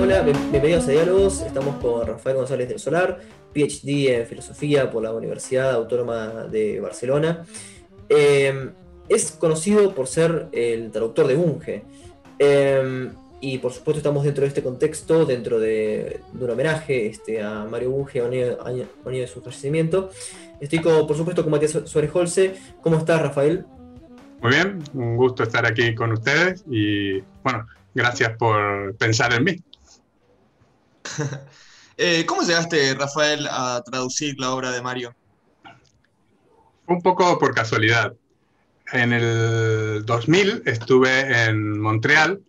Hola, bienvenidos a Diálogos. Estamos con Rafael González del Solar, PhD en Filosofía por la Universidad Autónoma de Barcelona. Eh, es conocido por ser el traductor de Bunge. Eh, y por supuesto estamos dentro de este contexto, dentro de, un homenaje este, a Mario Bunge, año, año, de su fallecimiento. Estoy con, por supuesto con Matías Suárez Holce. ¿Cómo estás, Rafael? Muy bien, un gusto estar aquí con ustedes y bueno, gracias por pensar en mí. Eh, ¿Cómo llegaste, Rafael, a traducir la obra de Mario? Un poco por casualidad. En el 2000 estuve en Montreal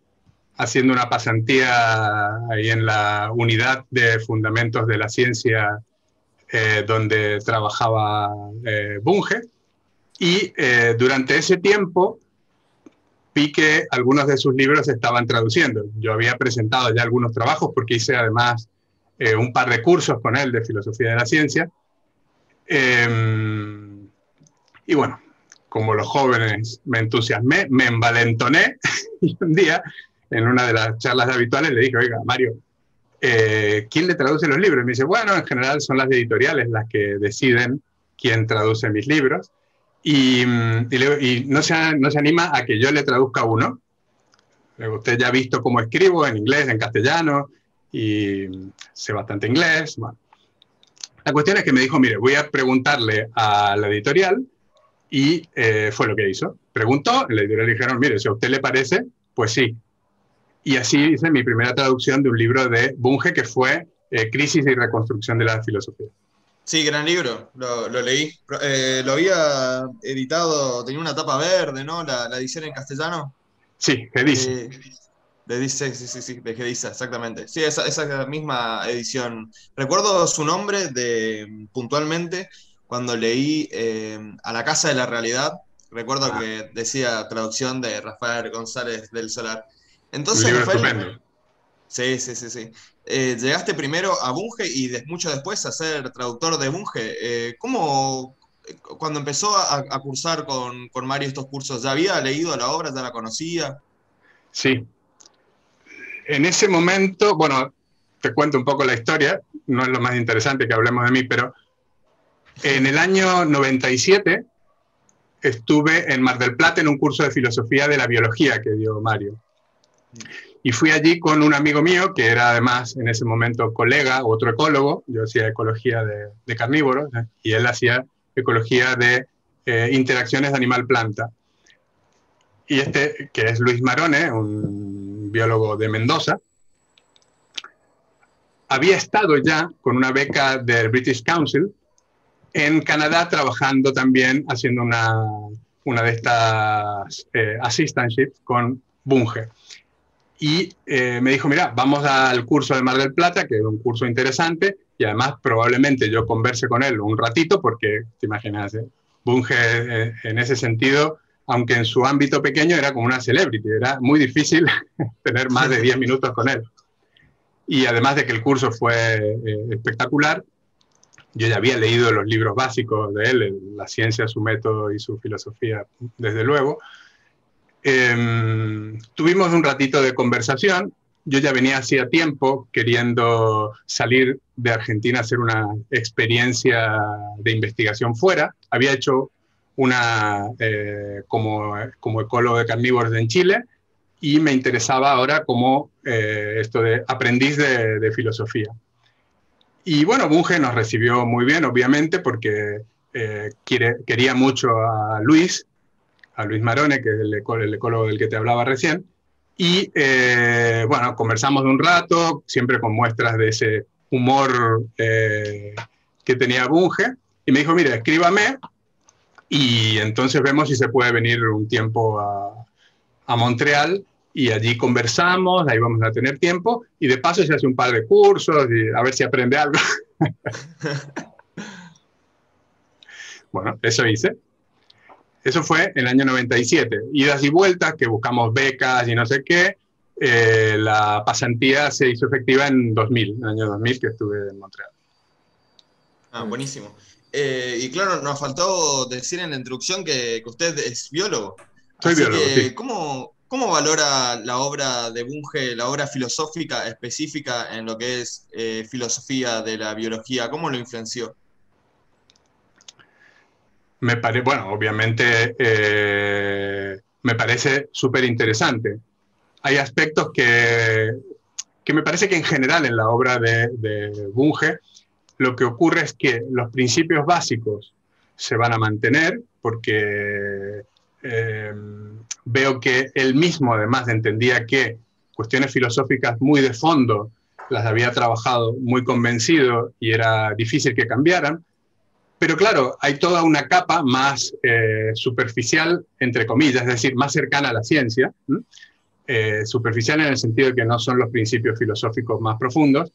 haciendo una pasantía ahí en la unidad de fundamentos de la ciencia eh, donde trabajaba eh, Bunge. Y durante ese tiempo vi que algunos de sus libros estaban traduciendo. Yo había presentado ya algunos trabajos porque hice además eh, un par de cursos con él de filosofía de la ciencia. Em, y bueno, como los jóvenes me entusiasmé, me envalentoné y un día en una de las charlas habituales le dije, oiga, Mario, eh, ¿quién le traduce los libros? Y me dice, bueno, en general son las editoriales las que deciden quién traduce mis libros. Y, no, se, no se anima a que yo le traduzca uno. Usted ya ha visto cómo escribo en inglés, en castellano, y sé bastante inglés. La cuestión es que me dijo, mire, voy a preguntarle a la editorial, y eh, fue lo que hizo. Preguntó, la editorial dijeron, mire, si a usted le parece, pues sí. Y así hice mi primera traducción de un libro de Bunge que fue eh, Crisis y Reconstrucción de la Filosofía. Sí, gran libro, lo, leí. Eh, lo había editado, tenía una tapa verde, ¿no? La, edición en castellano. Sí, Gediza. Eh, de dice, sí, sí, sí, de Gediza, exactamente. Sí, esa, esa misma edición. Recuerdo su nombre de puntualmente cuando leí eh, A la Casa de la Realidad. Recuerdo ah. que decía traducción de Rafael González del Solar. Entonces, Rafael, Sí, sí, sí, sí. Eh, llegaste primero a Bunge y mucho después a ser traductor de Bunge. Eh, ¿Cómo, cuando empezó a, cursar con, Mario estos cursos, ya había leído la obra, ya la conocía? Sí. En ese momento, bueno, te cuento un poco la historia, no es lo más interesante que hablemos de mí, pero en el año 97 estuve en Mar del Plata en un curso de filosofía de la biología que dio Mario. Y fui allí con un amigo mío, que era además en ese momento colega, otro ecólogo, yo hacía ecología de, carnívoros, ¿eh? y él hacía ecología de eh, interacciones animal-planta. Y este, que es Luis Marone, un biólogo de Mendoza, había estado ya con una beca del British Council en Canadá trabajando también, haciendo una, una de estas eh, assistantships con Bunge y eh, me dijo, mira, vamos al curso de Mar del Plata, que es un curso interesante, y además probablemente yo converse con él un ratito, porque te imaginas, ¿eh? Bunge eh, en ese sentido, aunque en su ámbito pequeño era como una celebrity, era muy difícil tener más de 10 minutos con él. Y además de que el curso fue espectacular, yo ya había leído los libros básicos de él, La ciencia, su método y su filosofía, desde luego, Em, tuvimos un ratito de conversación. Yo ya venía hacía tiempo queriendo salir de Argentina a hacer una experiencia de investigación fuera. Había hecho una eh, como, como ecólogo de carnívoros en Chile y me interesaba ahora como eh, esto de aprendiz de, filosofía. Y bueno, Bunge nos recibió muy bien, obviamente, porque eh, quiere, quería mucho a Luis a Luis Marone, que es el, ecólogo del que te hablaba recién, y eh, bueno, conversamos un rato, siempre con muestras de ese humor eh, que tenía Bunge, y me dijo, mira, escríbame, y entonces vemos si se puede venir un tiempo a, a Montreal, y allí conversamos, ahí vamos a tener tiempo, y de paso se hace un par de cursos, y a ver si aprende algo. bueno, eso hice. Eso fue en el año 97. Idas y vueltas, que buscamos becas y no sé qué. Eh, la pasantía se hizo efectiva en 2000, en el año 2000 que estuve en Montreal. Ah, buenísimo. Eh, y claro, nos faltó decir en la introducción que, usted es biólogo. Soy biólogo. sí. ¿cómo, ¿Cómo valora la obra de Bunge, la obra filosófica específica en lo que es eh, filosofía de la biología? ¿Cómo lo influenció? Me parece, bueno, obviamente eh, me parece súper interesante. Hay aspectos que, que, me parece que en general en la obra de, de Bunge lo que ocurre es que los principios básicos se van a mantener porque eh, veo que él mismo además entendía que cuestiones filosóficas muy de fondo las había trabajado muy convencido y era difícil que cambiaran. Pero claro, hay toda una capa más eh, superficial, entre comillas, es decir, más cercana a la ciencia, eh, superficial en el sentido de que no son los principios filosóficos más profundos,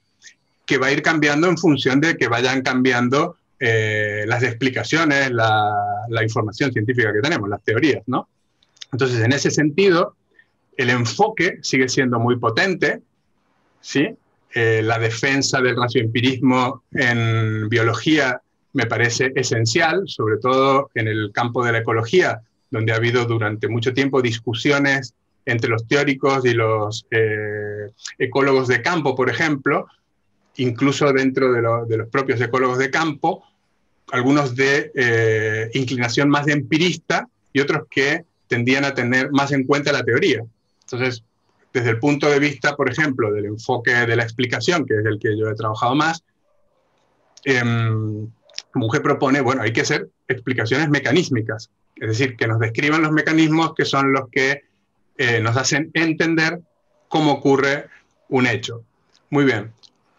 que va a ir cambiando en función de que vayan cambiando eh, las explicaciones, la, información científica que tenemos, las teorías, ¿no? Entonces, en ese sentido, el enfoque sigue siendo muy potente, ¿sí? Eh, la defensa del racioempirismo en biología me parece esencial, sobre todo en el campo de la ecología, donde ha habido durante mucho tiempo discusiones entre los teóricos y los eh, ecólogos de campo, por ejemplo, incluso dentro de, los propios ecólogos de campo, algunos de eh, inclinación más de empirista y otros que tendían a tener más en cuenta la teoría. Entonces, desde el punto de vista, por ejemplo, del enfoque de la explicación, que es el que yo he trabajado más, eh, Mujer propone, bueno, hay que hacer explicaciones mecanísmicas, es decir, que nos describan los mecanismos que son los que eh, nos hacen entender cómo ocurre un hecho. Muy bien,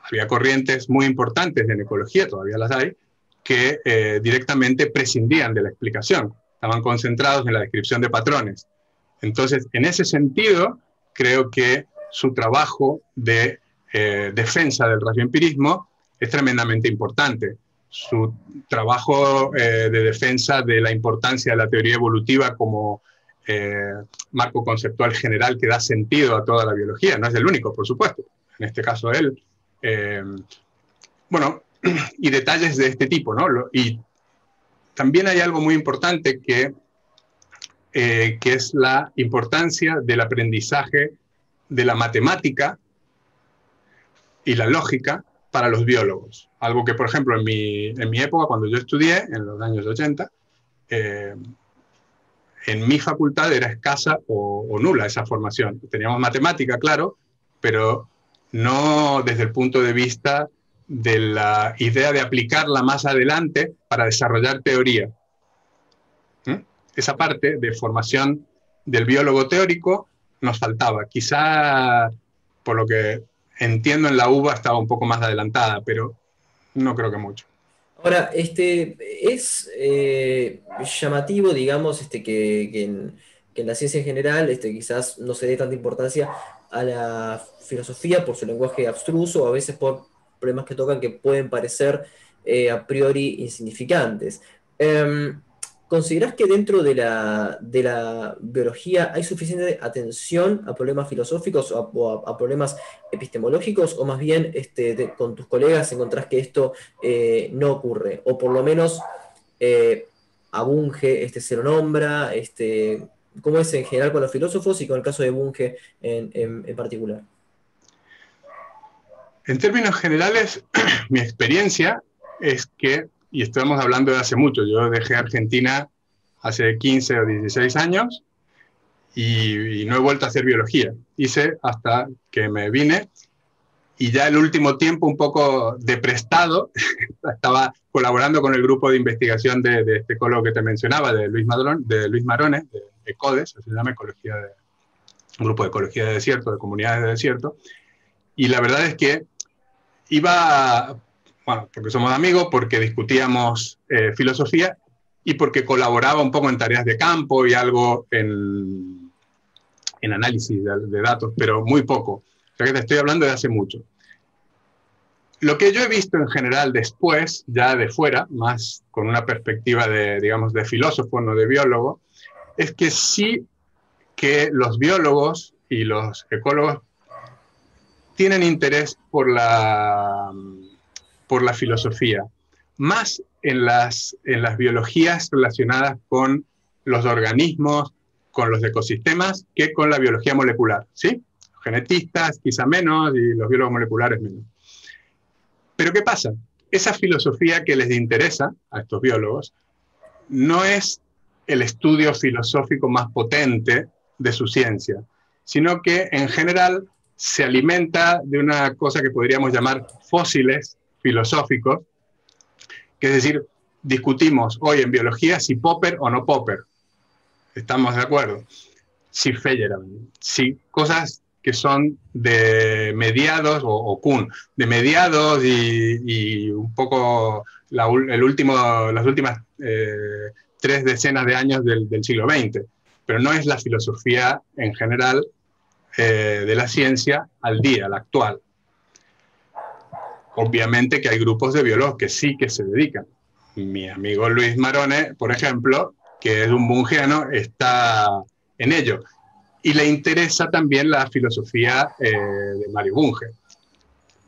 había corrientes muy importantes en ecología, todavía las hay, que eh, directamente prescindían de la explicación, estaban concentrados en la descripción de patrones. Entonces, en ese sentido, creo que su trabajo de eh, defensa del radioempirismo es tremendamente importante. Su trabajo eh, de defensa de la importancia de la teoría evolutiva como marco conceptual general que da sentido a toda la biología, no es el único, por supuesto. En este caso, él. bueno, y detalles de este tipo, ¿no? Y también hay algo muy importante que, eh, que es la importancia del aprendizaje de la matemática y la lógica para los biólogos. Algo que, por ejemplo, en mi, en mi época, cuando yo estudié, en los años 80, eh, en mi facultad era escasa o, nula esa formación. Teníamos matemática, claro, pero no desde el punto de vista de la idea de aplicarla más adelante para desarrollar teoría. ¿Mm? Esa parte de formación del biólogo teórico nos faltaba. Quizá, por lo que entiendo en la UBA, estaba un poco más adelantada, pero no creo que mucho. Ahora, este, es eh, llamativo, digamos, este, que, en, que, en, la ciencia en general este, quizás no se dé tanta importancia a la filosofía por su lenguaje abstruso, a veces por problemas que tocan que pueden parecer eh, a priori insignificantes. Eh, ¿Considerás que dentro de la, de la, biología hay suficiente atención a problemas filosóficos o a, problemas epistemológicos? ¿O más bien este, con tus colegas encontrás que esto eh, no ocurre? O por lo menos eh, a Bunge este, se lo nombra, este, ¿cómo es en general con los filósofos y con el caso de Bunge en, en particular? En términos generales, mi experiencia es que, y estamos hablando de hace mucho, yo dejé Argentina hace 15 o 16 años y, no he vuelto a hacer biología. Hice hasta que me vine y ya el último tiempo un poco de prestado, estaba colaborando con el grupo de investigación de, este ecólogo que te mencionaba, de Luis, Madrón, de Luis Marones, de ECODES, se llama Ecología de, un grupo de ecología de desierto, de comunidades de desierto. Y la verdad es que iba, bueno, porque somos amigos, porque discutíamos eh, filosofía y porque colaboraba un poco en tareas de campo y algo en, en análisis de, datos, pero muy poco. O sea que te estoy hablando de hace mucho. Lo que yo he visto en general después, ya de fuera, más con una perspectiva de, digamos, de filósofo, no de biólogo, es que sí que los biólogos y los ecólogos tienen interés por la, por la filosofía, más en las, en las biologías relacionadas con los organismos, con los ecosistemas que con la biología molecular, ¿sí? Genetistas quizá menos y los biólogos moleculares menos. Pero ¿qué pasa? Esa filosofía que les interesa a estos biólogos no es el estudio filosófico más potente de su ciencia, sino que en general se alimenta de una cosa que podríamos llamar fósiles filosóficos, es decir, discutimos hoy en biología si Popper o no Popper. Estamos de acuerdo. Si Feyerabend, si cosas que son de mediados, o, Kuhn, de mediados y, un poco el último, las últimas eh, tres decenas de años del, siglo XX. Pero no es la filosofía en general eh, de la ciencia al día, la actual. Obviamente que hay grupos de biólogos que sí que se dedican. Mi amigo Luis Marone, por ejemplo, que es un bungeano, está en ello. Y le interesa también la filosofía eh, de Mario Bunge.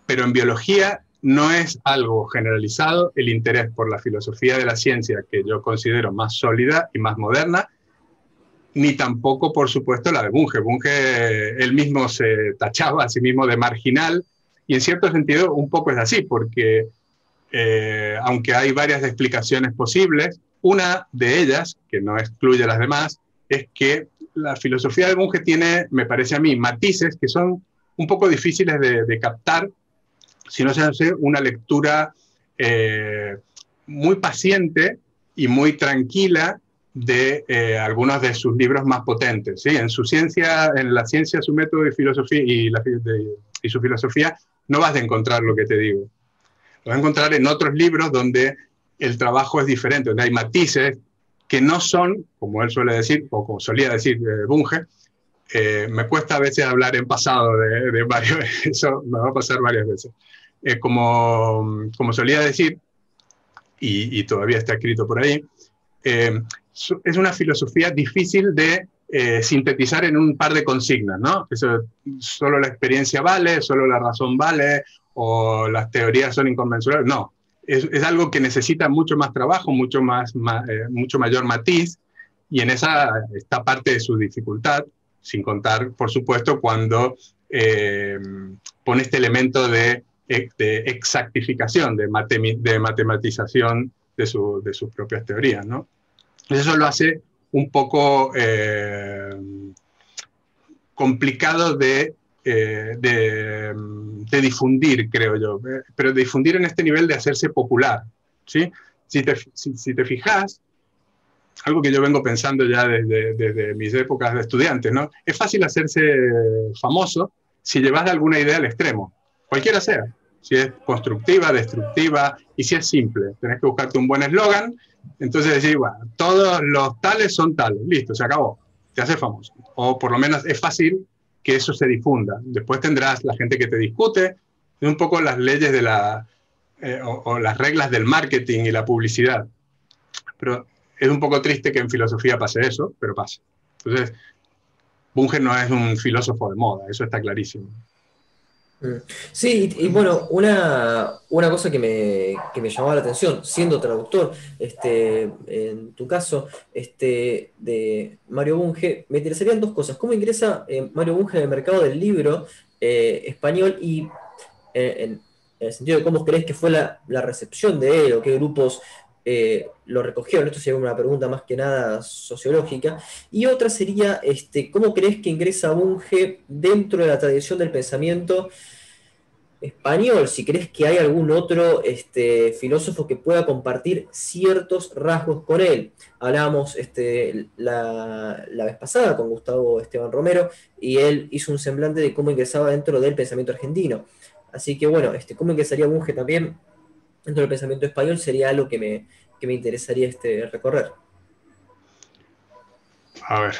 Pero en biología no es algo generalizado el interés por la filosofía de la ciencia que yo considero más sólida y más moderna, ni tampoco, por supuesto, la de Bunge. Bunge, él mismo se tachaba a sí mismo de marginal y en cierto sentido un poco es así, porque eh, aunque hay varias explicaciones posibles, una de ellas, que no excluye las demás, es que la filosofía de Bunge tiene, me parece a mí, matices que son un poco difíciles de, captar si no se hace una lectura eh, muy paciente y muy tranquila de eh, algunos de sus libros más potentes. ¿sí? En su ciencia, en la ciencia, su método de filosofía y, y su filosofía no vas a encontrar lo que te digo. Lo vas a encontrar en otros libros donde el trabajo es diferente, donde hay matices que no son, como él suele decir, o como solía decir eh, Bunge, eh, me cuesta a veces hablar en pasado de, varios, eso me va a pasar varias veces. Eh, como, como solía decir, y, y, todavía está escrito por ahí, es una filosofía difícil de eh, sintetizar en un par de consignas, ¿no? Solo la experiencia vale, solo la razón vale, o las teorías son inconmensurables. No, es, algo que necesita mucho más trabajo, mucho, más, eh, mucho mayor matiz, y en esa está parte de su dificultad, sin contar, por supuesto, cuando eh, pone este elemento de, exactificación, de, de matematización de, de, sus propias teorías, ¿no? Eso lo hace un poco eh, complicado de, eh, de, difundir, creo yo, pero difundir en este nivel de hacerse popular. ¿sí? Si, te, si, te fijas, algo que yo vengo pensando ya desde, desde, mis épocas de estudiantes, ¿no? Es fácil hacerse famoso si llevas alguna idea al extremo, cualquiera sea, si es constructiva, destructiva y si es simple. Tenés que buscarte un buen eslogan entonces bueno, todos los tales son tales, listo, se acabó, te hace famoso. O por lo menos es fácil que eso se difunda. Después tendrás la gente que te discute, un poco las leyes de la, eh, o, las reglas del marketing y la publicidad. Pero es un poco triste que en filosofía pase eso, pero pasa. Entonces, Bunge no es un filósofo de moda, eso está clarísimo. Sí, y, bueno, una, una cosa que me, que me, llamaba la atención, siendo traductor, este, en tu caso, este, de Mario Bunge, me interesarían dos cosas. ¿Cómo ingresa eh, Mario Bunge en el mercado del libro eh, español y eh, en, el sentido de cómo crees que fue la, la recepción de él o qué grupos eh, lo recogieron? Esto sería una pregunta más que nada sociológica. Y otra sería, este, ¿cómo crees que ingresa Bunge dentro de la tradición del pensamiento español? Si crees que hay algún otro este, filósofo que pueda compartir ciertos rasgos con él. Hablábamos este, la, vez pasada con Gustavo Esteban Romero y él hizo un semblante de cómo ingresaba dentro del pensamiento argentino. Así que bueno, este, ¿cómo ingresaría Bunge también dentro del pensamiento español sería algo que me, me interesaría este, recorrer. A ver.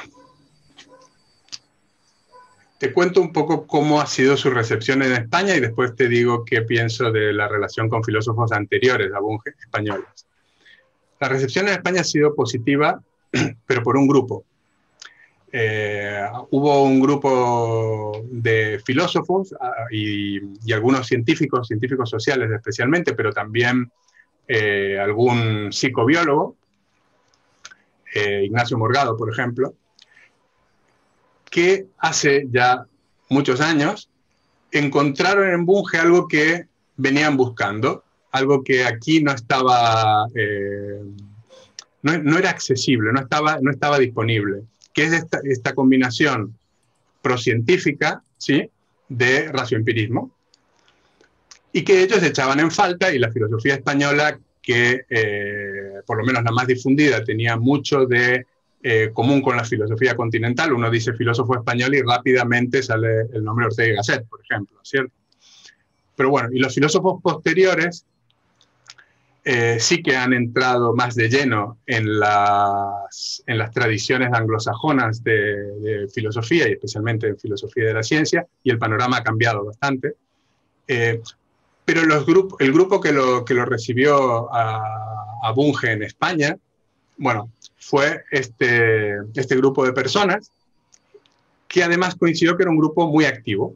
Te cuento un poco cómo ha sido su recepción en España y después te digo qué pienso de la relación con filósofos anteriores a Bunge españoles. La recepción en España ha sido positiva, pero por un grupo. Eh, hubo un grupo de filósofos ah, y, algunos científicos, científicos sociales especialmente, pero también eh, algún psicobiólogo, eh, Ignacio Morgado, por ejemplo, que hace ya muchos años encontraron en Bunge algo que venían buscando, algo que aquí no estaba, eh, no, era accesible, no estaba, no estaba disponible, que es esta, esta combinación procientífica ¿sí? de racioempirismo, y que ellos echaban en falta y la filosofía española, que eh, por lo menos la más difundida, tenía mucho de eh, común con la filosofía continental. Uno dice filósofo español y rápidamente sale el nombre Ortega y Gasset, por ejemplo, ¿cierto? Pero bueno, y los filósofos posteriores eh, sí que han entrado más de lleno en las, en las tradiciones anglosajonas de, filosofía y especialmente en filosofía de la ciencia, y el panorama ha cambiado bastante. Pero los el grupo que lo, que lo recibió a, Bunge en España, bueno, fue este, este grupo de personas que además coincidió que era un grupo muy activo.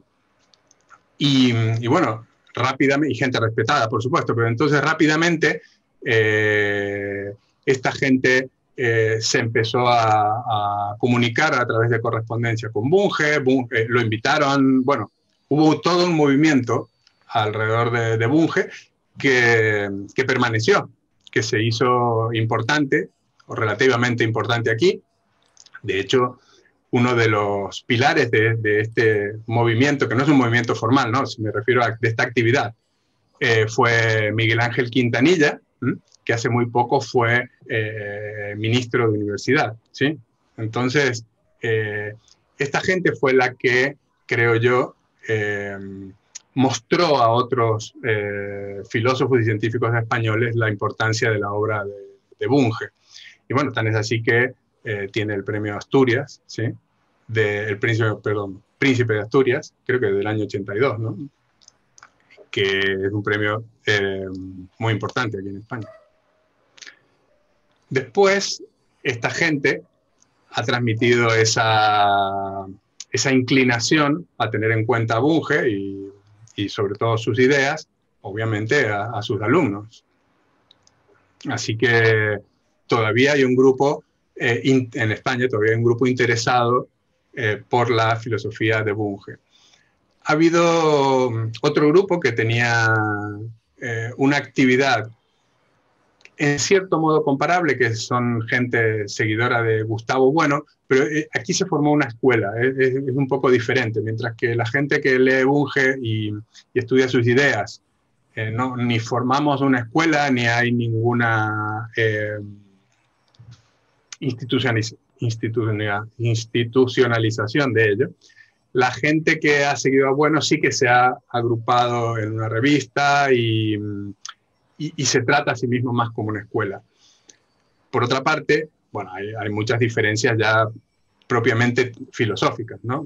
Y, bueno, rápidamente, y gente respetada, por supuesto, pero entonces rápidamente eh, esta gente eh, se empezó a, comunicar a través de correspondencia con Bunge, Bunge, lo invitaron, bueno, hubo todo un movimiento alrededor de, Bunge que, permaneció, que se hizo importante o relativamente importante aquí. De hecho, uno de los pilares de, este movimiento, que no es un movimiento formal, ¿no? si me refiero a de esta actividad, eh, fue Miguel Ángel Quintanilla, que hace muy poco fue eh, ministro de universidad. ¿sí? Entonces, eh, esta gente fue la que, creo yo, mostró a otros filósofos y científicos españoles la importancia de la obra de, Bunge. Y bueno, tan es así que eh, tiene el premio Asturias, ¿sí? el príncipe, perdón, príncipe de Asturias, creo que del año 82, ¿no? que es un premio eh, muy importante aquí en España. Después, esta gente ha transmitido esa, esa inclinación a tener en cuenta a Bunge y sobre todo sus ideas, obviamente, a, sus alumnos. Así que todavía hay un grupo, eh, en España todavía hay un grupo interesado eh, por la filosofía de Bunge. Ha habido mm, otro grupo que tenía eh, una actividad en cierto modo comparable, que son gente seguidora de Gustavo Bueno, pero aquí se formó una escuela, es, un poco diferente, mientras que la gente que lee Bunge y, estudia sus ideas, ni formamos una escuela, ni hay ninguna institucionalización de ello. La gente que ha seguido a Bueno sí que se ha agrupado en una revista y y, se trata a sí mismo más como una escuela. Por otra parte, bueno, hay, muchas diferencias ya propiamente filosóficas, ¿no?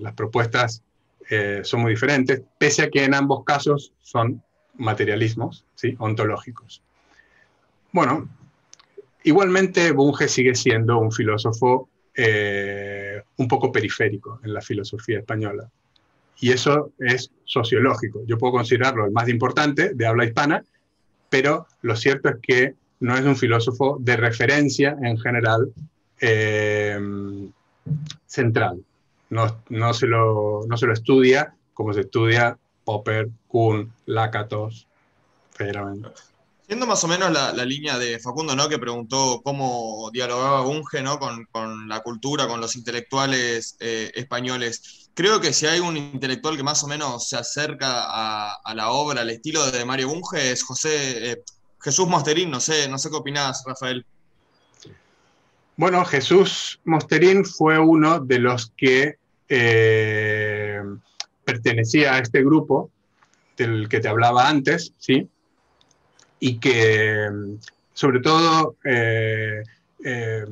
las propuestas eh, son muy diferentes, pese a que en ambos casos son materialismos, ¿sí? Ontológicos. Bueno, igualmente Bunge sigue siendo un filósofo eh, un poco periférico en la filosofía española. Y eso es sociológico. Yo puedo considerarlo el más importante de habla hispana, pero lo cierto es que no es un filósofo de referencia en general eh, central. No, se lo, no se lo estudia como se estudia Popper, Kuhn, Lakatos, federalmente. Siendo más o menos la, línea de Facundo, ¿no? Que preguntó cómo dialogaba Bunge, ¿no? Con, la cultura, con los intelectuales eh, españoles. Creo que si hay un intelectual que más o menos se acerca a, la obra, al estilo de Mario Bunge, es José eh, Jesús Mosterín. No sé, no sé qué opinás, Rafael. Bueno, Jesús Mosterín fue uno de los que eh, pertenecía a este grupo del que te hablaba antes, ¿sí? Y que sobre todo, eh, eh,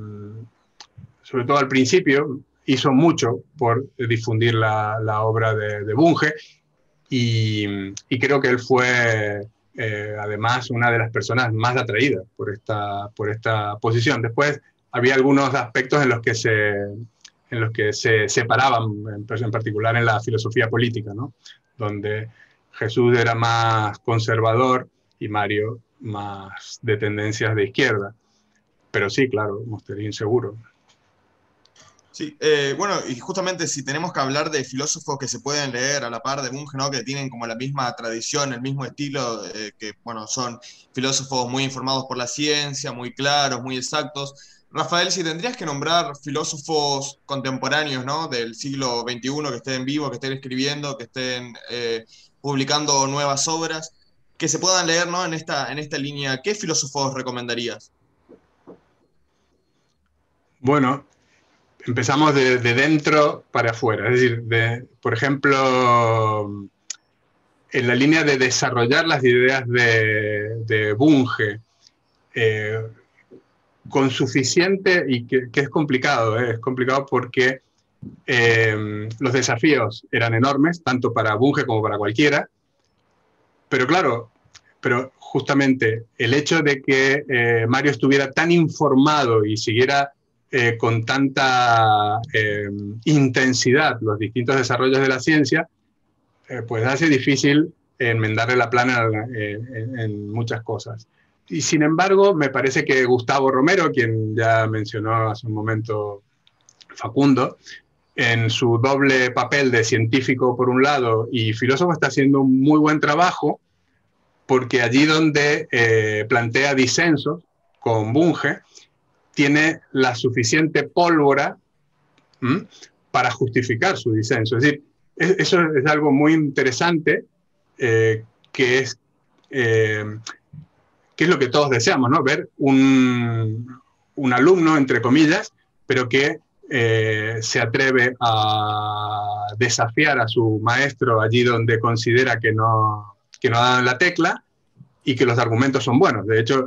sobre todo al principio, hizo mucho por difundir la, obra de, Bunge y, creo que él fue eh, además una de las personas más atraídas por esta, por esta posición. Después había algunos aspectos en los que se, en los que se separaban, en, particular en la filosofía política, ¿no? donde Jesús era más conservador y Mario más de tendencias de izquierda. Pero sí, claro, Mosterín seguro. Sí, eh, bueno, y justamente si tenemos que hablar de filósofos que se pueden leer a la par de Bunge, que tienen como la misma tradición, el mismo estilo, eh, que bueno, son filósofos muy informados por la ciencia, muy claros, muy exactos. Rafael, si tendrías que nombrar filósofos contemporáneos ¿no? del siglo XXI que estén vivos, que estén escribiendo, que estén eh, publicando nuevas obras, que se puedan leer ¿no? en, esta, en esta línea, ¿qué filósofos recomendarías? Bueno, empezamos de, dentro para afuera. Es decir, por ejemplo, en la línea de desarrollar las ideas de, Bunge, eh, con suficiente, y que, es complicado, eh, es complicado porque eh, los desafíos eran enormes, tanto para Bunge como para cualquiera, pero claro, pero justamente el hecho de que Mario estuviera tan informado y siguiera eh, con tanta eh, intensidad los distintos desarrollos de la ciencia, eh, pues hace difícil enmendarle la plana en, muchas cosas. Y sin embargo, me parece que Gustavo Romero, quien ya mencionó hace un momento Facundo, en su doble papel de científico por un lado y filósofo está haciendo un muy buen trabajo porque allí donde plantea disensos con Bunge, tiene la suficiente pólvora para justificar su disenso. Es decir, eso es algo muy interesante eh, que es eh, que es lo que todos deseamos, ¿no? Ver un, alumno, entre comillas, pero que eh, se atreve a desafiar a su maestro allí donde considera que no, que no la tecla y que los argumentos son buenos. De hecho,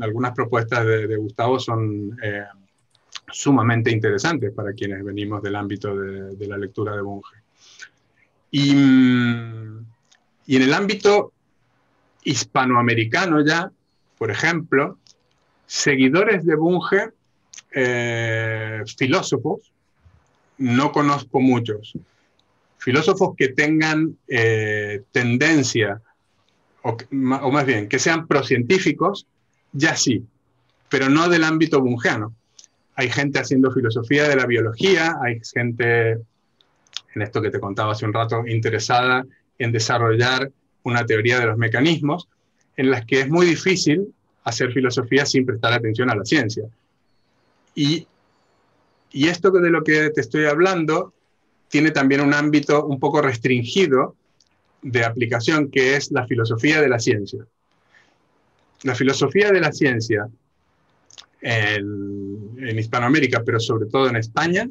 algunas propuestas de, Gustavo son eh, sumamente interesantes para quienes venimos del ámbito de, la lectura de Bunge. Y, y, en el ámbito hispanoamericano ya, por ejemplo, seguidores de Bunge, eh, filósofos, no conozco muchos. Filósofos que tengan eh, tendencia o, más bien, que sean procientíficos, ya sí, pero no del ámbito bungeano. Hay gente haciendo filosofía de la biología, hay gente, en esto que te contaba hace un rato, interesada en desarrollar una teoría de los mecanismos, en las que es muy difícil hacer filosofía sin prestar atención a la ciencia. Y, y esto de lo que te estoy hablando tiene también un ámbito un poco restringido de aplicación que es la filosofía de la ciencia. La filosofía de la ciencia en, Hispanoamérica, pero sobre todo en España,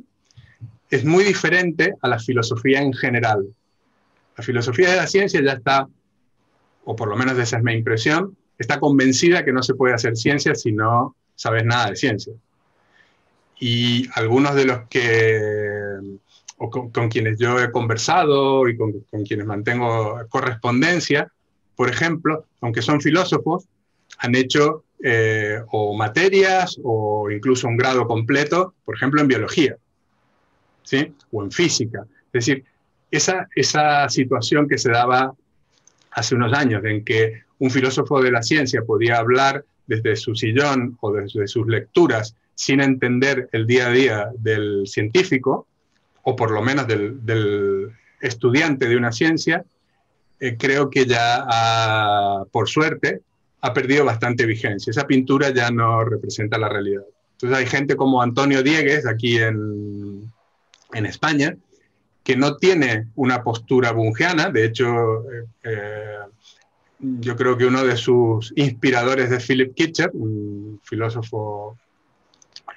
es muy diferente a la filosofía en general. La filosofía de la ciencia ya está, o por lo menos esa es mi impresión, está convencida que no se puede hacer ciencia si no sabes nada de ciencia. Y algunos de los que o con, quienes yo he conversado y con, quienes mantengo correspondencia, por ejemplo, aunque son filósofos, han hecho eh, o materias o incluso un grado completo, por ejemplo, en biología, ¿sí? O en física. Es decir, esa, esa situación que se daba hace unos años, en que un filósofo de la ciencia podía hablar desde su sillón o desde sus lecturas sin entender el día a día del científico, o por lo menos del, estudiante de una ciencia, eh, creo que ya, por suerte, ha perdido bastante vigencia. Esa pintura ya no representa la realidad. Entonces hay gente como Antonio Diegues aquí en, en España, que no tiene una postura bungeana, de hecho, eh, eh, yo creo que uno de sus inspiradores es Philip Kitcher, un filósofo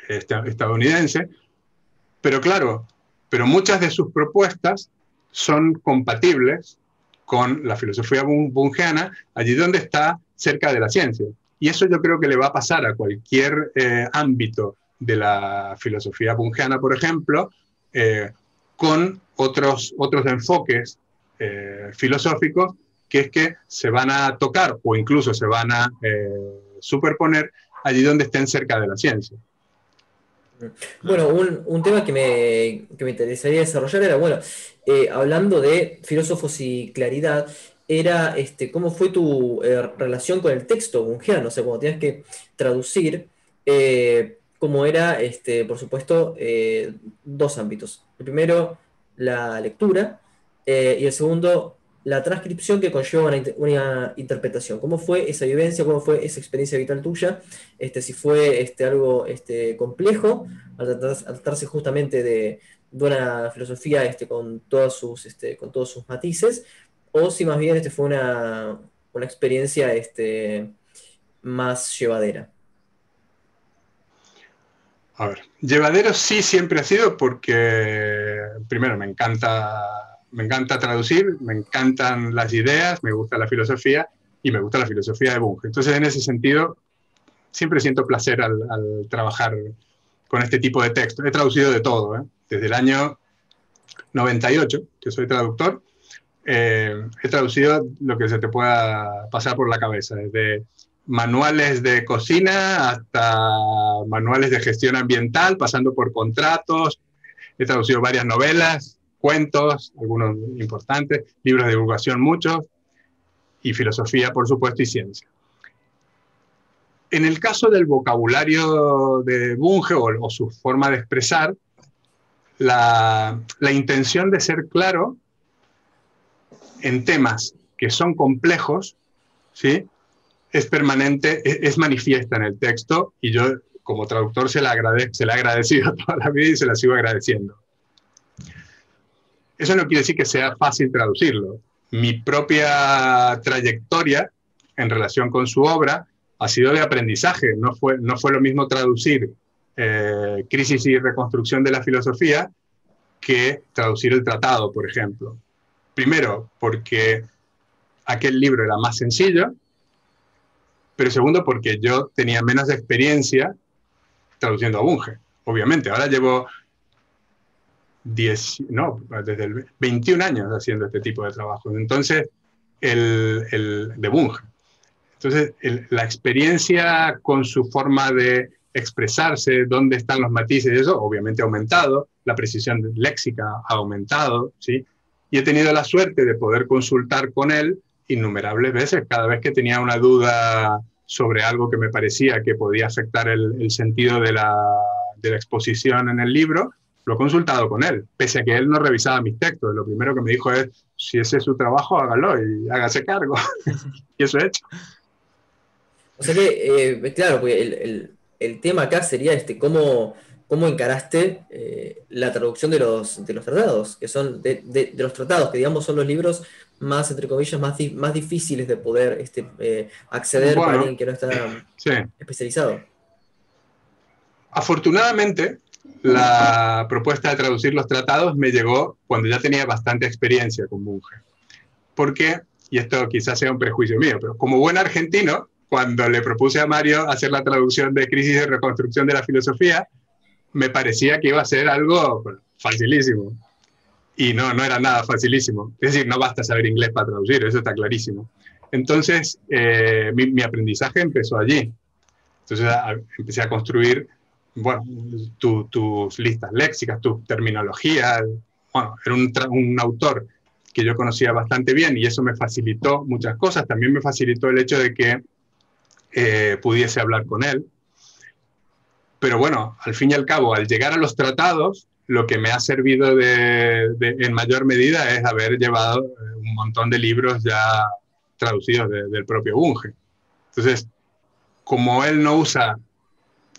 estadounidense, pero claro, pero muchas de sus propuestas son compatibles con la filosofía bungeana, allí donde está cerca de la ciencia. Y eso yo creo que le va a pasar a cualquier eh, ámbito de la filosofía bungeana, por ejemplo, eh, con otros, otros enfoques eh, filosóficos que es que se van a tocar o incluso se van a superponer allí donde estén cerca de la ciencia. Bueno, un, tema que me, interesaría desarrollar era, bueno, eh, hablando de filósofos y claridad, era este, cómo fue tu eh, relación con el texto bungeano, o sea, cuando tenías que traducir, eh, como era, este, por supuesto, dos ámbitos. El primero, la lectura, y el segundo, la transcripción que conlleva una, interpretación. ¿Cómo fue esa vivencia? ¿Cómo fue esa experiencia vital tuya? Este, si fue este, algo este, complejo, al tratarse justamente de, una filosofía este, con, todos sus, este, con todos sus matices, o si más bien este, fue una, una experiencia este, más llevadera. A ver, llevadero sí siempre ha sido porque, primero, me encanta me encanta traducir, me encantan las ideas, me gusta la filosofía y me gusta la filosofía de Bunge. Entonces, en ese sentido, siempre siento placer al, trabajar con este tipo de texto. He traducido de todo, ¿eh? desde el año 98, que soy traductor, eh, he traducido lo que se te pueda pasar por la cabeza, desde manuales de cocina hasta manuales de gestión ambiental, pasando por contratos. He traducido varias novelas, cuentos, algunos importantes, libros de divulgación muchos, y filosofía, por supuesto, y ciencia. En el caso del vocabulario de Bunge o, su forma de expresar, la, intención de ser claro en temas que son complejos, ¿sí? es permanente, es, es, manifiesta en el texto y yo como traductor se la, agradezco, se la he toda la vida y se la sigo agradeciendo. Eso no quiere decir que sea fácil traducirlo. Mi propia trayectoria en relación con su obra ha sido de aprendizaje. No fue, no fue lo mismo traducir eh, Crisis y Reconstrucción de la Filosofía que traducir el tratado, por ejemplo. Primero, porque aquel libro era más sencillo, pero segundo, porque yo tenía menos experiencia traduciendo a Bunge. Obviamente, ahora llevo no, desde el 21 años haciendo este tipo de trabajo. Entonces, el, el de Bunge. Entonces, la experiencia con su forma de expresarse, dónde están los matices y eso, obviamente ha aumentado, la precisión léxica ha aumentado, ¿sí? Y he tenido la suerte de poder consultar con él innumerables veces, cada vez que tenía una duda sobre algo que me parecía que podía afectar el, el sentido de la, de la exposición en el libro, lo he consultado con él, pese a que él no revisaba mis textos. Lo primero que me dijo es, si ese es su trabajo, hágalo y hágase cargo. y eso he hecho. O sea que, eh, claro, el, el, tema acá sería este, cómo, cómo encaraste eh, la traducción de los, de los tratados, que son de, de, los tratados, que digamos son los libros más, entre comillas, más, más difíciles de poder este, eh, acceder para alguien que no está especializado. Afortunadamente, la propuesta de traducir los tratados me llegó cuando ya tenía bastante experiencia con Bunge. Porque, y esto quizás sea un prejuicio mío, pero como buen argentino, cuando le propuse a Mario hacer la traducción de Crisis de Reconstrucción de la Filosofía, me parecía que iba a ser algo facilísimo. Y no, no era nada facilísimo. Es decir, no basta saber inglés para traducir, eso está clarísimo. Entonces, eh, mi, mi, aprendizaje empezó allí. Entonces, empecé a construir bueno, tus listas léxicas, tu terminología. Bueno, era un, un, autor que yo conocía bastante bien y eso me facilitó muchas cosas. También me facilitó el hecho de que eh, pudiese hablar con él. Pero bueno, al fin y al cabo, al llegar a los tratados, lo que me ha servido de, en mayor medida es haber llevado eh, un montón de libros ya traducidos del propio Bunge. Entonces, como él no usa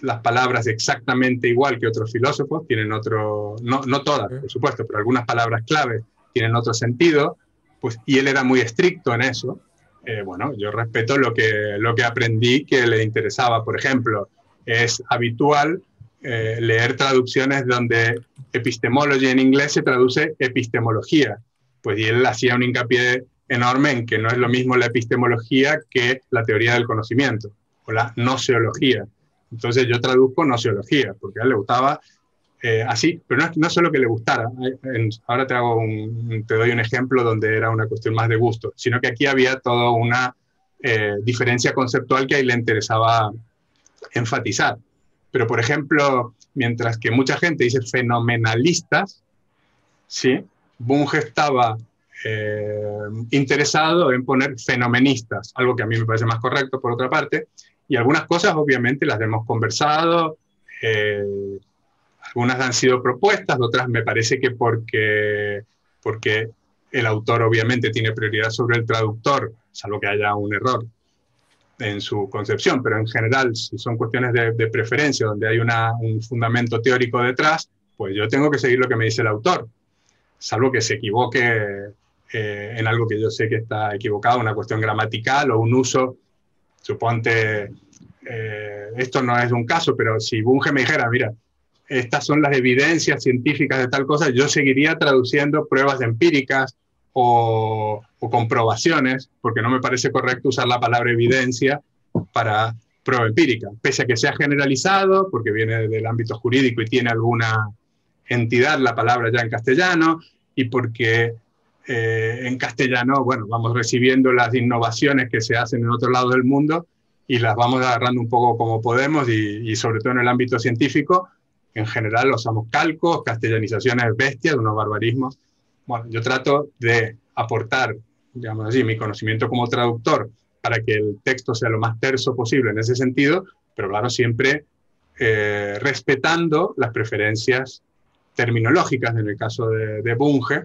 las palabras exactamente igual que otros filósofos, tienen otro, no, no todas, por supuesto, pero algunas palabras clave tienen otro sentido, pues, y él era muy estricto en eso. Eh, bueno, yo respeto lo que, lo que aprendí que le interesaba. Por ejemplo, es habitual eh, leer traducciones donde epistemology en inglés se traduce epistemología, pues y él hacía un hincapié enorme en que no es lo mismo la epistemología que la teoría del conocimiento o la noseología. Entonces yo traduzco nociología, porque a él le gustaba eh, así, pero no, no solo que le gustara, ahora te, hago te doy un ejemplo donde era una cuestión más de gusto, sino que aquí había toda una eh, diferencia conceptual que a él le interesaba enfatizar. Pero, por ejemplo, mientras que mucha gente dice fenomenalistas, ¿sí? Bunge estaba eh, interesado en poner fenomenistas, algo que a mí me parece más correcto, por otra parte, y algunas cosas obviamente las hemos conversado, Eh, algunas han sido propuestas, otras me parece que porque, porque el autor obviamente tiene prioridad sobre el traductor, salvo que haya un error en su concepción, pero en general, si son cuestiones de, preferencia, donde hay un fundamento teórico detrás, pues yo tengo que seguir lo que me dice el autor, salvo que se equivoque eh, en algo que yo sé que está equivocado, una cuestión gramatical o un uso, suponte, eh, esto no es un caso, pero si Bunge me dijera, mira, estas son las evidencias científicas de tal cosa, yo seguiría traduciendo pruebas empíricas o, comprobaciones, porque no me parece correcto usar la palabra evidencia para prueba empírica, pese a que sea generalizado, porque viene del ámbito jurídico y tiene alguna entidad la palabra ya en castellano, y porque eh, en castellano, bueno, vamos recibiendo las innovaciones que se hacen en otro lado del mundo y las vamos agarrando un poco como podemos y, sobre todo en el ámbito científico, en general usamos calcos, castellanizaciones bestias, unos barbarismos. Bueno, yo trato de aportar, digamos así, mi conocimiento como traductor para que el texto sea lo más terso posible en ese sentido, pero claro, siempre eh, respetando las preferencias terminológicas, en el caso de, Bunge,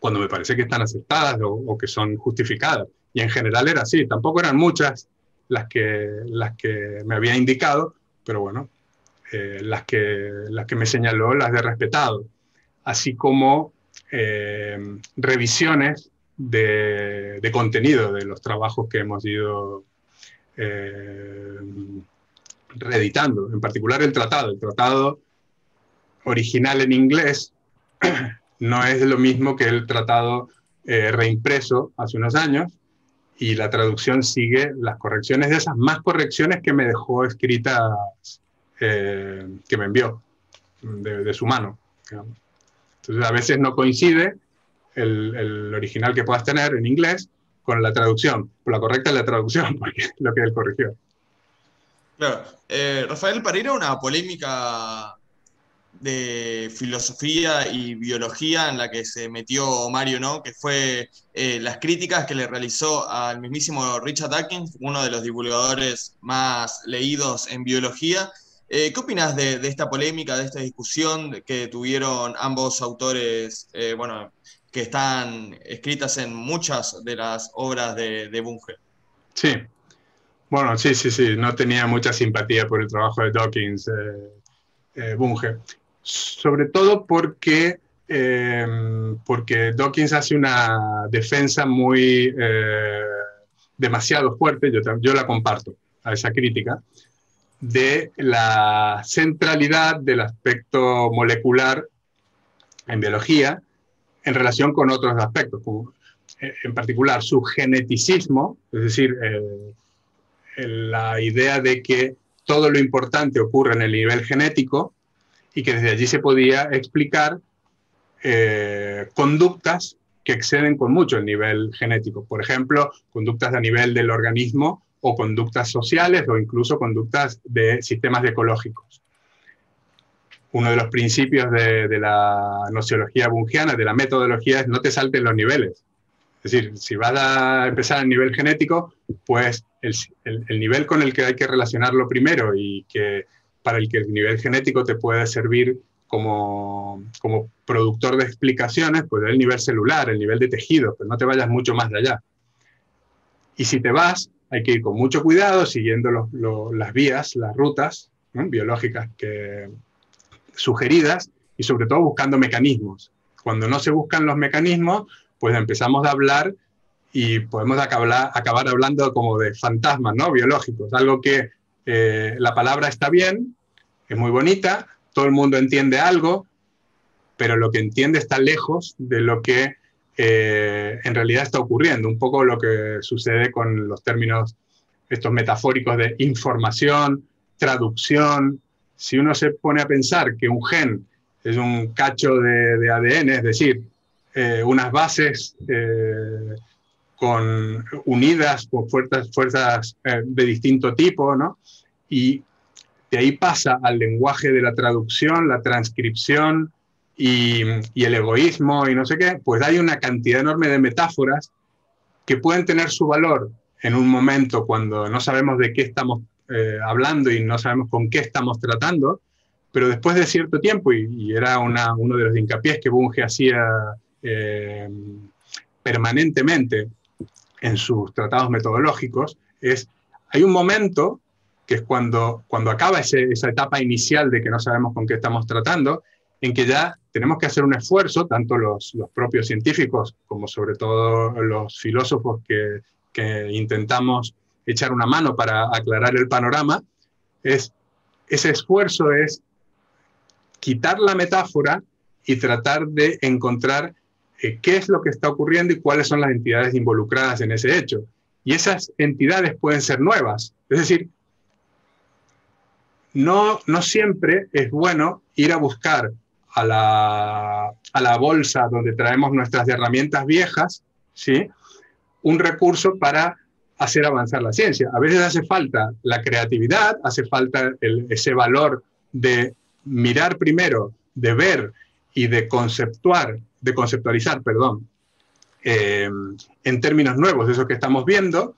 cuando me parece que están aceptadas o, que son justificadas. Y en general era así, tampoco eran muchas las que, las que me había indicado, pero bueno, eh, las, que, las que me señaló las de respetado, así como eh, revisiones de, de, contenido de los trabajos que hemos ido eh, reeditando, en particular el tratado. El tratado original en inglés no es lo mismo que el tratado reimpreso hace unos años y la traducción sigue las correcciones de esas más correcciones que me dejó escritas eh, que me envió de, su mano. Entonces a veces no coincide el, original que puedas tener en inglés con la traducción, con la correcta la traducción, porque es lo que él corrigió. Claro. Eh, Rafael, para ir a una polémica de filosofía y biología en la que se metió Mario, ¿no? Que fue eh, las críticas que le realizó al mismísimo Richard Dawkins, uno de los divulgadores más leídos en biología, eh, ¿Qué opinas de, esta polémica, de esta discusión que tuvieron ambos autores, eh, bueno, que están escritas en muchas de las obras de, Bunge? Sí, bueno, sí, sí, sí, no tenía mucha simpatía por el trabajo de Dawkins, Bunge, sobre todo porque, porque Dawkins hace una defensa muy demasiado fuerte, yo, yo la comparto a esa crítica, de la centralidad del aspecto molecular en biología en relación con otros aspectos, eh, en particular su geneticismo, es decir, la idea de que todo lo importante ocurre en el nivel genético y que desde allí se podía explicar eh, conductas que exceden con mucho el nivel genético. Por ejemplo, conductas a nivel del organismo o conductas sociales o incluso conductas de sistemas ecológicos. Uno de los principios de, la nociología bungiana, de la metodología, es no te salten los niveles. Es decir, si vas a empezar a nivel genético, pues el, el, nivel con el que hay que relacionarlo primero y que para el que el nivel genético te puede servir como, como productor de explicaciones, pues es el nivel celular, el nivel de tejido, pero no te vayas mucho más de allá. Y si te vas, hay que ir con mucho cuidado, siguiendo las vías, las rutas biológicas que, sugeridas y sobre todo buscando mecanismos. Cuando no se buscan los mecanismos, pues empezamos a hablar y podemos acabar, acabar hablando como de fantasmas ¿no? biológicos, algo que eh, la palabra está bien, es muy bonita, todo el mundo entiende algo, pero lo que entiende está lejos de lo que eh, en realidad está ocurriendo. Un poco lo que sucede con los términos estos metafóricos de información, traducción. Si uno se pone a pensar que un gen es un cacho de, ADN, es decir, eh, unas bases eh, con, unidas por fuerzas, fuerzas de distinto tipo, ¿no? Y de ahí pasa al lenguaje de la traducción, la transcripción, y, el egoísmo y no sé qué, pues hay una cantidad enorme de metáforas que pueden tener su valor en un momento cuando no sabemos de qué estamos eh, hablando y no sabemos con qué estamos tratando, pero después de cierto tiempo, y, era uno de los hincapiés que Bunge hacía eh, permanentemente en sus tratados metodológicos, es, hay un momento que es cuando, cuando acaba esa etapa inicial de que no sabemos con qué estamos tratando, en que ya tenemos que hacer un esfuerzo, tanto los, los propios científicos como sobre todo los filósofos que, que, intentamos echar una mano para aclarar el panorama, es, ese esfuerzo es quitar la metáfora y tratar de encontrar eh, qué es lo que está ocurriendo y cuáles son las entidades involucradas en ese hecho. Y esas entidades pueden ser nuevas. Es decir, no, no siempre es bueno ir a buscar a la, a la bolsa donde traemos nuestras herramientas viejas, ¿sí? un recurso para hacer avanzar la ciencia. A veces hace falta la creatividad, hace falta ese valor de mirar primero, de ver y de conceptuar, de conceptualizar, perdón, eh, en términos nuevos eso que estamos viendo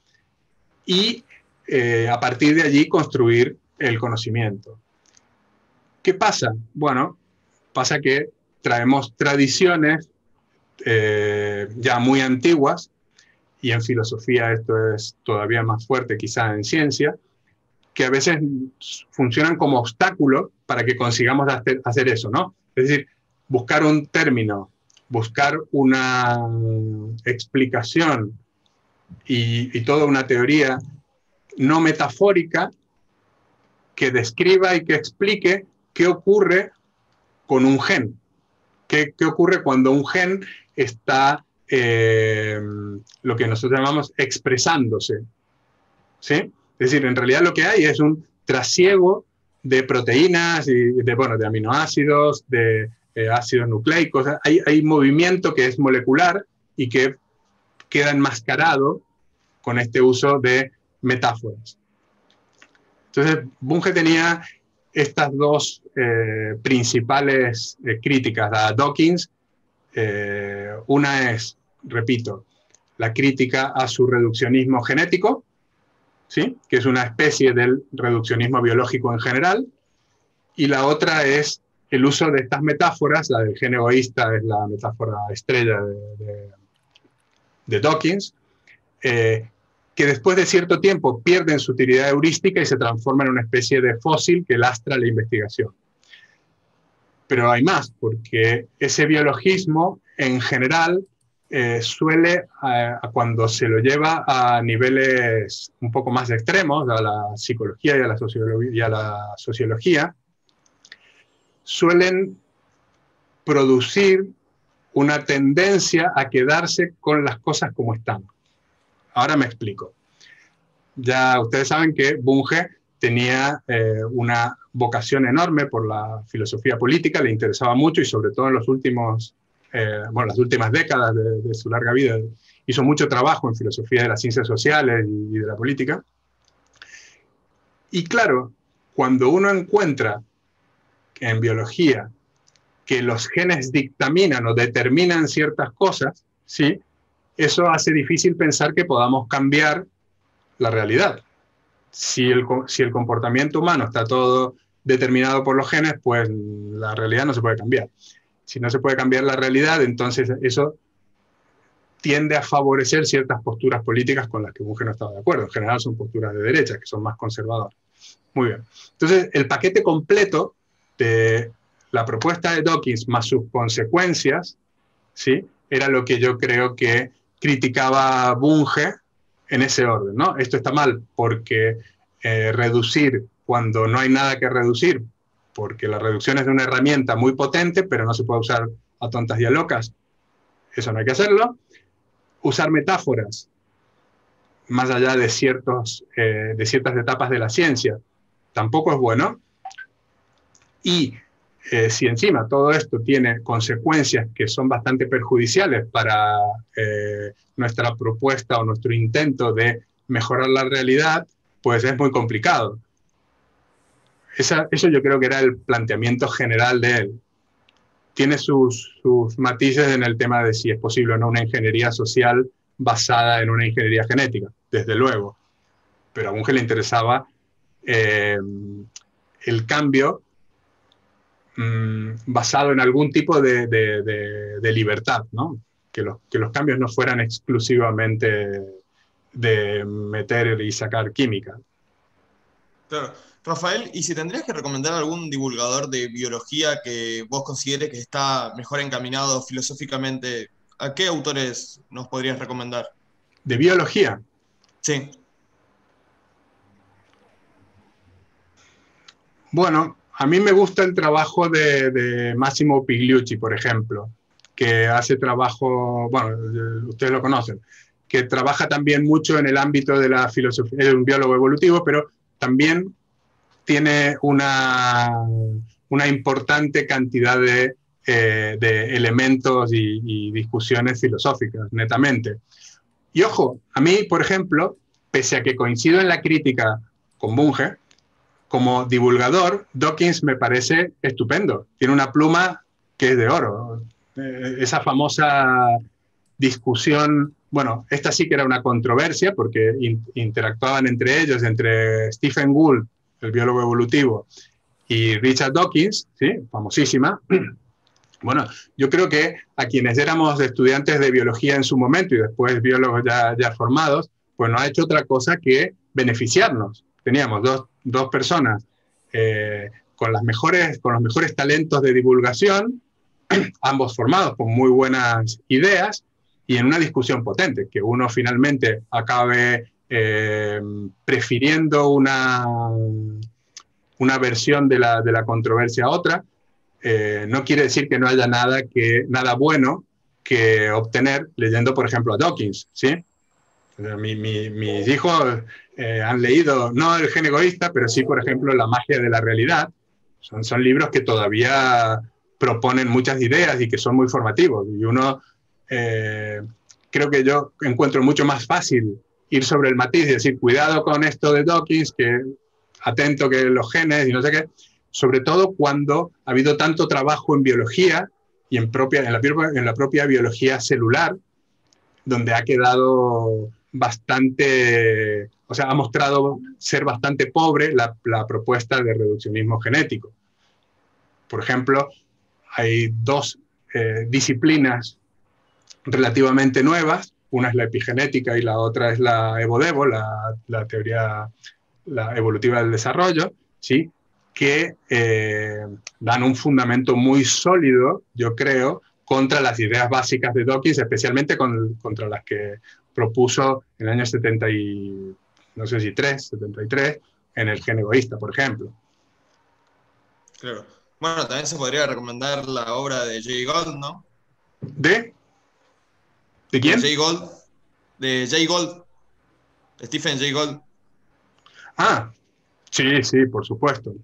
y eh, a partir de allí construir el conocimiento. ¿Qué pasa? Bueno, pasa que traemos tradiciones eh, ya muy antiguas, y en filosofía esto es todavía más fuerte quizá en ciencia, que a veces funcionan como obstáculo para que consigamos hacer, eso, ¿no? Es decir, buscar un término, buscar una explicación y, y toda una teoría no metafórica que describa y que explique qué ocurre con un gen. ¿Qué, qué ocurre cuando un gen está, eh, lo que nosotros llamamos, expresándose? ¿Sí? Es decir, en realidad lo que hay es un trasiego de proteínas y de, bueno, de aminoácidos, de eh, ácidos nucleicos. Hay, hay movimiento que es molecular y que queda enmascarado con este uso de metáforas. Entonces, Bunge tenía estas dos eh, principales eh, críticas a Dawkins. Eh, una es, repito, la crítica a su reduccionismo genético, ¿sí? que es una especie del reduccionismo biológico en general, y la otra es el uso de estas metáforas, la del gen egoísta es la metáfora estrella de, de, Dawkins, que después de cierto tiempo pierden su utilidad heurística y se transforman en una especie de fósil que lastra la investigación. Pero hay más, porque ese biologismo en general eh, suele, cuando se lo lleva a niveles un poco más extremos, a la psicología y a la, y a la sociología, suelen producir una tendencia a quedarse con las cosas como están. Ahora me explico. Ya ustedes saben que Bunge tenía eh, una vocación enorme por la filosofía política, le interesaba mucho y sobre todo en eh, las últimas décadas de, su larga vida hizo mucho trabajo en filosofía de las ciencias sociales y, de la política. Y claro, cuando uno encuentra en biología que los genes dictaminan o determinan ciertas cosas, ¿sí? Eso hace difícil pensar que podamos cambiar la realidad. Si el, si el comportamiento humano está todo determinado por los genes, pues la realidad no se puede cambiar. Si no se puede cambiar la realidad, entonces eso tiende a favorecer ciertas posturas políticas con las que Bunge no estaba de acuerdo. En general son posturas de derecha, que son más conservadoras. Muy bien. Entonces, el paquete completo de la propuesta de Dawkins más sus consecuencias, ¿sí? Era lo que yo creo que criticaba Bunge en ese orden, ¿no? Esto está mal porque eh, reducir cuando no hay nada que reducir, porque la reducción es de una herramienta muy potente, pero no se puede usar a tontas y a locas, eso no hay que hacerlo. Usar metáforas más allá de, ciertos, eh, de ciertas etapas de la ciencia tampoco es bueno. Y eh, si encima todo esto tiene consecuencias que son bastante perjudiciales para eh, nuestra propuesta o nuestro intento de mejorar la realidad, pues es muy complicado. eso yo creo que era el planteamiento general de él. Tiene sus, matices en el tema de si es posible o no una ingeniería social basada en una ingeniería genética, desde luego. Pero a Bunge le interesaba eh, el cambio mm, basado en algún tipo de, de, libertad, ¿no? Que los, que los cambios no fueran exclusivamente de meter y sacar química. Claro. Rafael, ¿y si tendrías que recomendar algún divulgador de biología que vos consideres que está mejor encaminado filosóficamente, ¿a qué autores nos podrías recomendar? ¿De biología? Sí. Bueno, a mí me gusta el trabajo de, Massimo Pigliucci, por ejemplo, que hace trabajo, bueno, ustedes lo conocen, que trabaja también mucho en el ámbito de la filosofía, es un biólogo evolutivo, pero también tiene una, una importante cantidad de, eh, elementos y, discusiones filosóficas, netamente. Y ojo, a mí, por ejemplo, pese a que coincido en la crítica con Bunge, como divulgador, Dawkins me parece estupendo. Tiene una pluma que es de oro. Eh, esa famosa discusión, bueno, esta sí que era una controversia porque interactuaban entre ellos, entre Stephen Gould el biólogo evolutivo, y Richard Dawkins, ¿sí? famosísima. Bueno, yo creo que a quienes éramos estudiantes de biología en su momento y después biólogos ya, ya formados, pues no ha hecho otra cosa que beneficiarnos. Teníamos dos, dos personas eh, con, las mejores, con los mejores talentos de divulgación, ambos formados con muy buenas ideas y en una discusión potente, que uno finalmente acabe eh, prefiriendo una, una versión de la, de la controversia a otra, eh, no quiere decir que no haya nada, que, nada bueno que obtener leyendo, por ejemplo, a Dawkins. ¿sí? Mis hijos eh, han leído, no El gen egoísta, pero sí, por ejemplo, La magia de la realidad. Son, son libros que todavía proponen muchas ideas y que son muy formativos. Y uno, creo que yo encuentro mucho más fácil ir sobre el matiz y decir, cuidado con esto de Dawkins, que atento que los genes y no sé qué, sobre todo cuando ha habido tanto trabajo en biología y en, propia, en la propia biología celular, donde ha quedado bastante, o sea, ha mostrado ser bastante pobre la, propuesta de reduccionismo genético. Por ejemplo, hay dos eh, disciplinas relativamente nuevas una es la epigenética y la otra es la evodevo, la, la teoría la evolutiva del desarrollo, ¿sí? que eh, dan un fundamento muy sólido, yo creo, contra las ideas básicas de Dawkins, especialmente con, contra las que propuso en el año 70 y, no sé si 3, 73, en el gen egoísta, por ejemplo. Claro. Bueno, también se podría recomendar la obra de Jay Gold, ¿no? ¿De? ¿De quién? De Jay Gold. De Jay Gold. Stephen Jay Gold. Ah, sí, sí, por supuesto.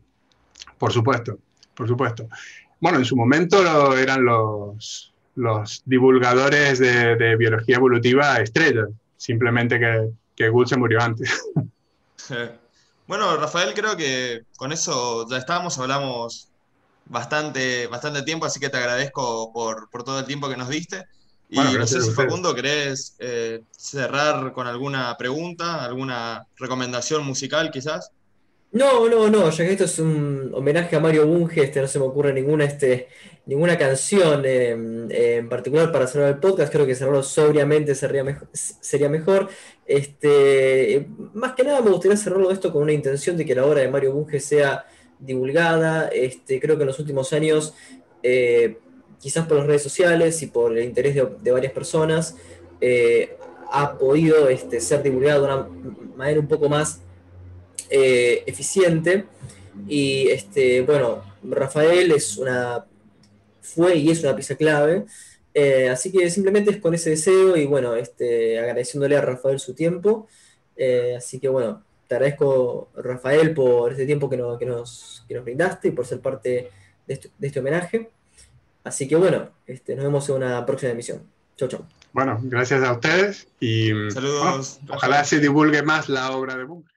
Por supuesto, por supuesto. Bueno, en su momento eran los, los divulgadores de, biología evolutiva estrellas, simplemente que, que Gould se murió antes. Bueno, Rafael, creo que con eso ya estamos, hablamos bastante, bastante tiempo, así que te agradezco por, por todo el tiempo que nos diste. Y no sé si Facundo querés eh, cerrar con alguna pregunta, alguna recomendación musical quizás. No, no, no, ya que esto es un homenaje a Mario Bunge, este, no se me ocurre ninguna, este, ninguna canción em, en particular para cerrar el podcast, creo que cerrarlo sobriamente sería mejor. Este, más que nada me gustaría cerrarlo esto con una intención de que la obra de Mario Bunge sea divulgada. Este, creo que en los últimos años eh, quizás por las redes sociales y por el interés de, varias personas, eh, ha podido este, ser divulgado de una manera un poco más eh, eficiente. Y este, bueno, Rafael es una, fue y es una pieza clave. Eh, así que simplemente es con ese deseo y bueno, este, agradeciéndole a Rafael su tiempo. así que bueno, te agradezco Rafael por este tiempo que, nos, que nos brindaste y por ser parte de este, de este homenaje. Así que bueno, este, nos vemos en una próxima emisión. Chau, chau. Bueno, gracias a ustedes y Saludos, ojalá se divulgue más la obra de Bunge.